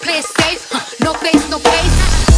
play it safe. No place, no place.